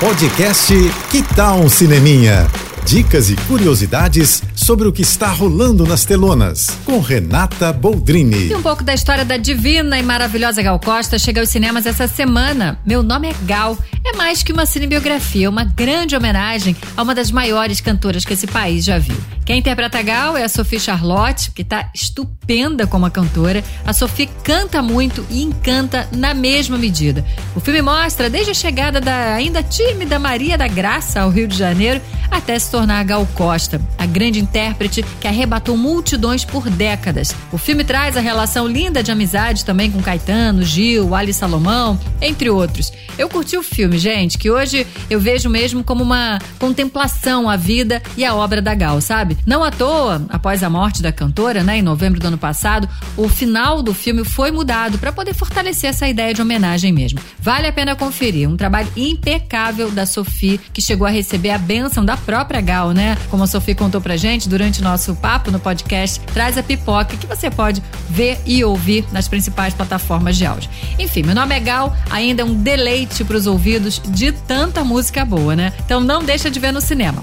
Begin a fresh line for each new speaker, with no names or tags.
Podcast Que Tal um Cineminha? Dicas e curiosidades sobre o que está rolando nas telonas, com Renata Boldrini.
E um pouco da história da divina e maravilhosa Gal Costa chega aos cinemas essa semana. Meu nome é Gal. É mais que uma cinebiografia, uma grande homenagem a uma das maiores cantoras que esse país já viu. Quem interpreta a Gal é a Sophie Charlotte, que está estupenda como a cantora. A Sophie canta muito e encanta na mesma medida. O filme mostra desde a chegada da ainda tímida Maria da Graça ao Rio de Janeiro até se tornar a Gal Costa, a grande intérprete que arrebatou multidões por décadas. O filme traz a relação linda de amizade também com Caetano, Gil, Ali Salomão, entre outros. Eu curti o filme, gente, que hoje eu vejo mesmo como uma contemplação à vida e à obra da Gal, sabe? Não à toa, após a morte da cantora, né, em novembro do ano passado, o final do filme foi mudado para poder fortalecer essa ideia de homenagem mesmo. Vale a pena conferir, um trabalho impecável da Sophie, que chegou a receber a bênção da própria Gal, né? Como a Sophie contou pra gente durante o nosso papo no podcast, traz a pipoca que você pode ver e ouvir nas principais plataformas de áudio. Enfim, meu nome é Gal, ainda é um deleite para os ouvidos de tanta música boa, né? Então não deixa de ver no cinema.